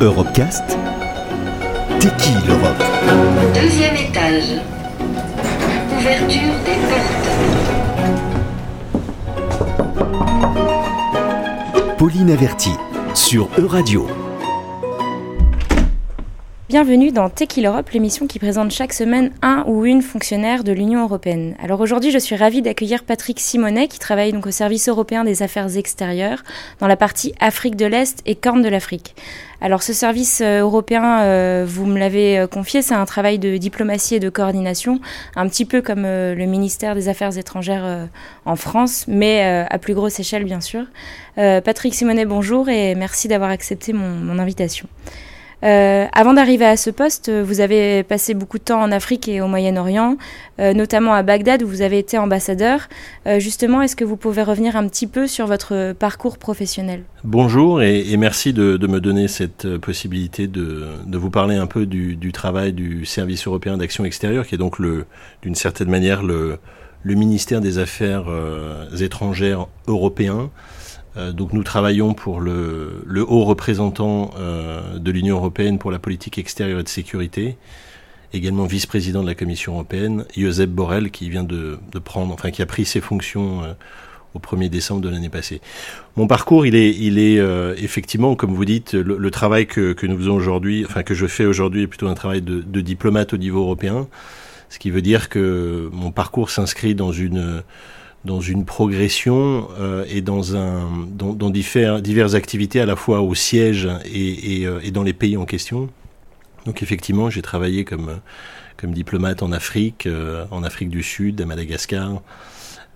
Europecast T'es qui l'Europe? Deuxième étage. Ouverture des portes. Pauline Averti sur Euradio. Bienvenue dans Tequil Europe, l'émission qui présente chaque semaine un ou une fonctionnaire de l'Union européenne. Alors aujourd'hui, je suis ravie d'accueillir Patrick Simonet, qui travaille donc au service européen des affaires extérieures, dans la partie Afrique de l'Est et Corne de l'Afrique. Alors ce service euh, européen, euh, vous me l'avez euh, confié, c'est un travail de diplomatie et de coordination, un petit peu comme le ministère des Affaires étrangères en France, mais à plus grosse échelle bien sûr. Patrick Simonet, bonjour et merci d'avoir accepté mon invitation. Euh, avant d'arriver à ce poste, vous avez passé beaucoup de temps en Afrique et au Moyen-Orient, euh, notamment à Bagdad où vous avez été ambassadeur. Euh, justement, est-ce que vous pouvez revenir un petit peu sur votre parcours professionnel? Bonjour et, merci de, me donner cette possibilité de, vous parler un peu du, travail du Service européen d'action extérieure, qui est donc d'une certaine manière le, le ministère des Affaires étrangères européen. Euh, donc nous travaillons pour le, haut représentant euh, de l'Union européenne pour la politique extérieure et de sécurité, également vice-président de la Commission européenne, Josep Borrell, qui vient de, prendre, enfin qui a pris ses fonctions euh, au 1er décembre de l'année passée. Mon parcours, il est, il est effectivement, comme vous dites, le, travail que, nous faisons aujourd'hui, enfin que je fais aujourd'hui, est plutôt un travail de, de diplomate au niveau européen, ce qui veut dire que mon parcours s'inscrit dans une dans une progression euh, et dans, un, dans, dans diverses activités à la fois au siège et, et, euh, et dans les pays en question. Donc effectivement, j'ai travaillé comme, comme diplomate en Afrique, euh, en Afrique du Sud, à Madagascar.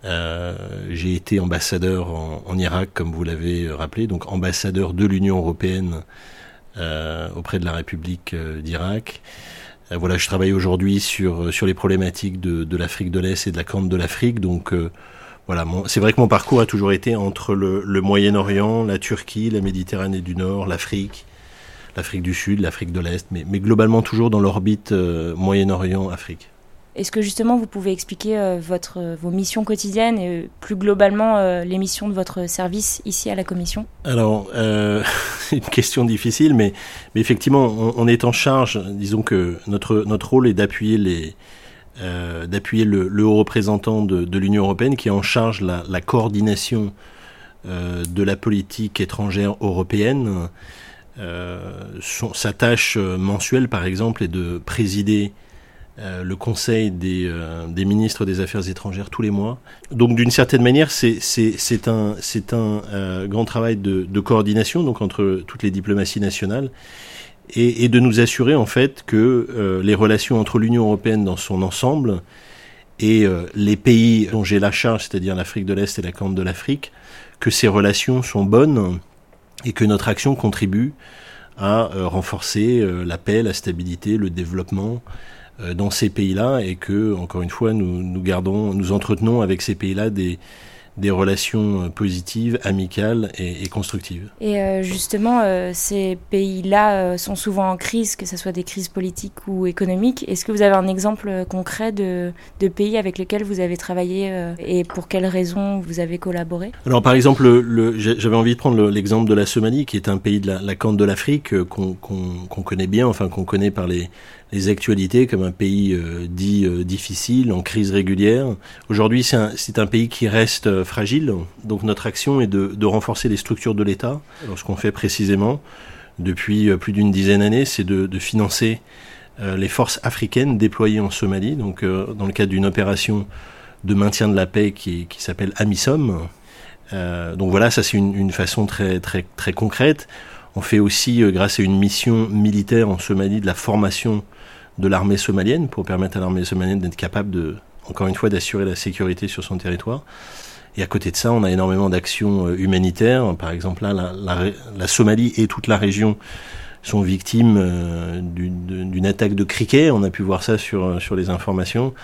Euh, j'ai été ambassadeur en, en, Irak, comme vous l'avez rappelé, donc ambassadeur de l'Union européenne auprès de la République d'Irak. Voilà, je travaille aujourd'hui sur, sur les problématiques de, l'Afrique de l'Est et de la Corne de l'Afrique, donc voilà, c'est vrai que mon parcours a toujours été entre le, Moyen-Orient, la Turquie, la Méditerranée du Nord, l'Afrique, l'Afrique du Sud, l'Afrique de l'Est, mais, globalement toujours dans l'orbite euh, Moyen-Orient-Afrique. Est-ce que justement vous pouvez expliquer euh, euh, vos missions quotidiennes et plus globalement les missions de votre service ici à la Commission? Alors, une question difficile, mais, effectivement, on, est en charge, disons que notre, rôle est d'appuyer les, euh, le, haut représentant de, l'Union européenne qui est en charge la, la coordination euh, de la politique étrangère européenne. Euh, sa tâche mensuelle, par exemple, est de présider le Conseil des, des, ministres des Affaires étrangères tous les mois. Donc, d'une certaine manière, c'est un, un grand travail de, coordination entre toutes les diplomaties nationales et, de nous assurer en fait que euh, les relations entre l'Union européenne dans son ensemble et euh, les pays dont j'ai la charge, c'est-à-dire l'Afrique de l'Est et la Corne de l'Afrique, que ces relations sont bonnes et que notre action contribue à euh, renforcer la paix, la stabilité, le développement dans ces pays-là et que, encore une fois, nous, nous gardons, nous entretenons avec ces pays-là des, des relations euh, positives, amicales et, constructives. Et euh, justement, euh, ces pays-là sont souvent en crise, que ce soit des crises politiques ou économiques. Est-ce que vous avez un exemple concret de, de pays avec lesquels vous avez travaillé et pour quelles raisons vous avez collaboré? Alors par exemple, j'avais envie de prendre l'exemple de la Somalie, qui est un pays de la, la Corne de l'Afrique qu'on connaît bien, enfin qu'on connaît par les, les actualités comme un pays euh, dit euh, difficile, en crise régulière. Aujourd'hui, c'est un, un, pays qui reste euh, fragile, donc notre action est de, de renforcer les structures de l'État. Ce qu'on fait précisément depuis plus d'une dizaine d'années, c'est de, de, financer les forces africaines déployées en Somalie, donc dans le cadre d'une opération de maintien de la paix qui, qui s'appelle AMISOM. donc voilà, ça c'est une, une, façon très, très, très concrète. On fait aussi, grâce à une mission militaire en Somalie, de la formation de l'armée somalienne pour permettre à l'armée somalienne d'être capable de, encore une fois, d'assurer la sécurité sur son territoire. Et à côté de ça, on a énormément d'actions euh, humanitaires. Par exemple, là, la, Somalie et toute la région sont victimes euh, d'une attaque de criquet. On a pu voir ça euh, sur les informations.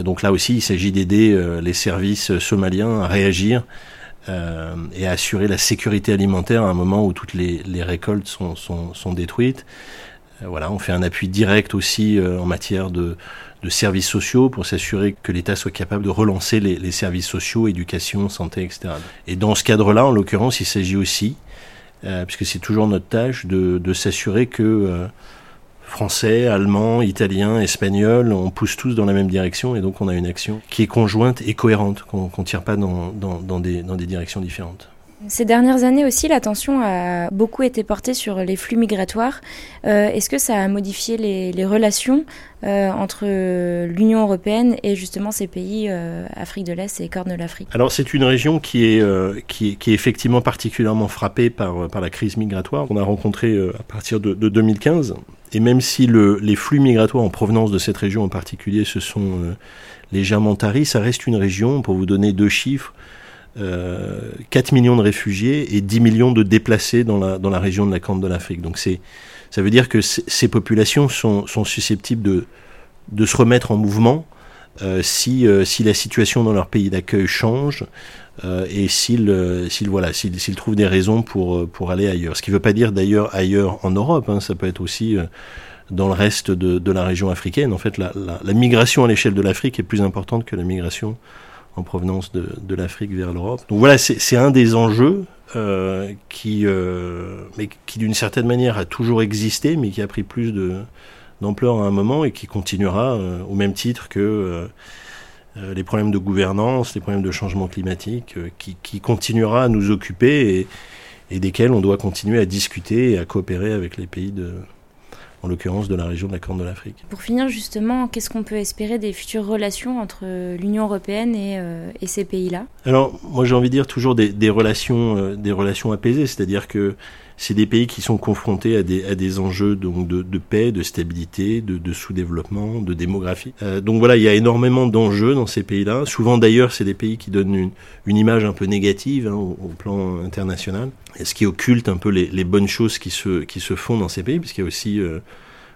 donc là aussi, il s'agit d'aider les services somaliens à réagir et à assurer la sécurité alimentaire à un moment où toutes les, récoltes sont, sont, détruites. Euh, voilà, on fait un appui direct aussi euh, en matière de, services sociaux pour s'assurer que l'État soit capable de relancer les, services sociaux, éducation, santé, etc. Et dans ce cadre-là, en l'occurrence, il s'agit aussi puisque c'est toujours notre tâche de s'assurer que français, allemand, italien, espagnol, on pousse tous dans la même direction et donc on a une action qui est conjointe et cohérente, qu'on ne tire pas dans, dans, des, dans des directions différentes. Ces dernières années aussi, l'attention a beaucoup été portée sur les flux migratoires. Euh, est-ce que ça a modifié les, relations euh, entre l'Union européenne et justement ces pays euh, Afrique de l'Est et Corne de l'Afrique? Alors c'est une région qui est, qui est, effectivement particulièrement frappée par, par la crise migratoire qu'on a rencontrée à partir de, 2015. Et même si le, les flux migratoires en provenance de cette région en particulier se sont légèrement taris, ça reste une région, pour vous donner deux chiffres, 4 euh, millions de réfugiés et 10 millions de déplacés dans la, région de la Corne de l'Afrique. Donc ça veut dire que ces populations sont, sont susceptibles de, se remettre en mouvement euh, si, euh, si la situation dans leur pays d'accueil change euh, et s'ils, voilà, trouvent des raisons pour, pour aller ailleurs. Ce qui ne veut pas dire d'ailleurs ailleurs en Europe, hein, ça peut être aussi dans le reste de, de, la région africaine. En fait, la, migration à l'échelle de l'Afrique est plus importante que la migration en provenance de, de l'Afrique vers l'Europe. Donc voilà, c'est un des enjeux euh, qui, euh, qui d'une certaine manière a toujours existé, mais qui a pris plus d'ampleur à un moment et qui continuera euh, au même titre que euh, euh, les problèmes de gouvernance, les problèmes de changement climatique, qui, qui, continuera à nous occuper et, et desquels on doit continuer à discuter et à coopérer avec les pays de, en l'occurrence de la région de la Corne de l'Afrique. Pour finir justement, qu'est-ce qu'on peut espérer des futures relations entre l'Union européenne et, et ces pays-là? Alors moi j'ai envie de dire toujours des, des relations, des relations apaisées, c'est-à-dire que c'est des pays qui sont confrontés à des, à des enjeux donc de, de paix, de stabilité, de, sous-développement, de démographie. Euh, donc voilà, il y a énormément d'enjeux dans ces pays-là. Souvent d'ailleurs, c'est des pays qui donnent une, une image un peu négative hein, au, plan international, ce qui occulte un peu les, bonnes choses qui se, qui se font dans ces pays, puisqu'il y a aussi euh,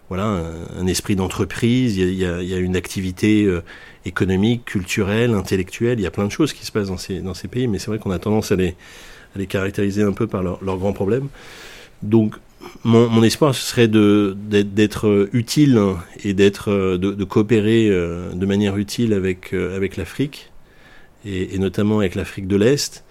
voilà un, esprit d'entreprise, il, il, il y a, une activité euh, économique, culturelle, intellectuelle. Il y a plein de choses qui se passent dans ces, dans ces pays, mais c'est vrai qu'on a tendance à les à les caractériser un peu par leurs leur grands problèmes. Donc, mon, espoir, ce serait d'être utile et d'être de, coopérer euh, de manière utile avec, euh, l'Afrique, et, notamment avec l'Afrique de l'Est,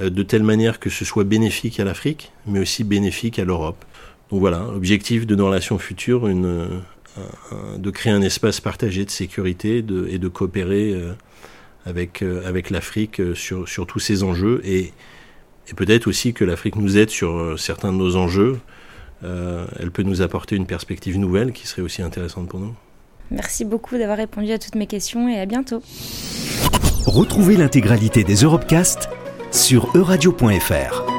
euh, de telle manière que ce soit bénéfique à l'Afrique, mais aussi bénéfique à l'Europe. Donc voilà, objectif de nos relations futures, de créer un espace partagé de sécurité et de coopérer avec, avec l'Afrique sur, sur tous ces enjeux. Et, et peut-être aussi que l'Afrique nous aide sur euh, certains de nos enjeux. Euh, elle peut nous apporter une perspective nouvelle qui serait aussi intéressante pour nous. Merci beaucoup d'avoir répondu à toutes mes questions et à bientôt. Retrouvez l'intégralité des Europecast sur euradio.fr.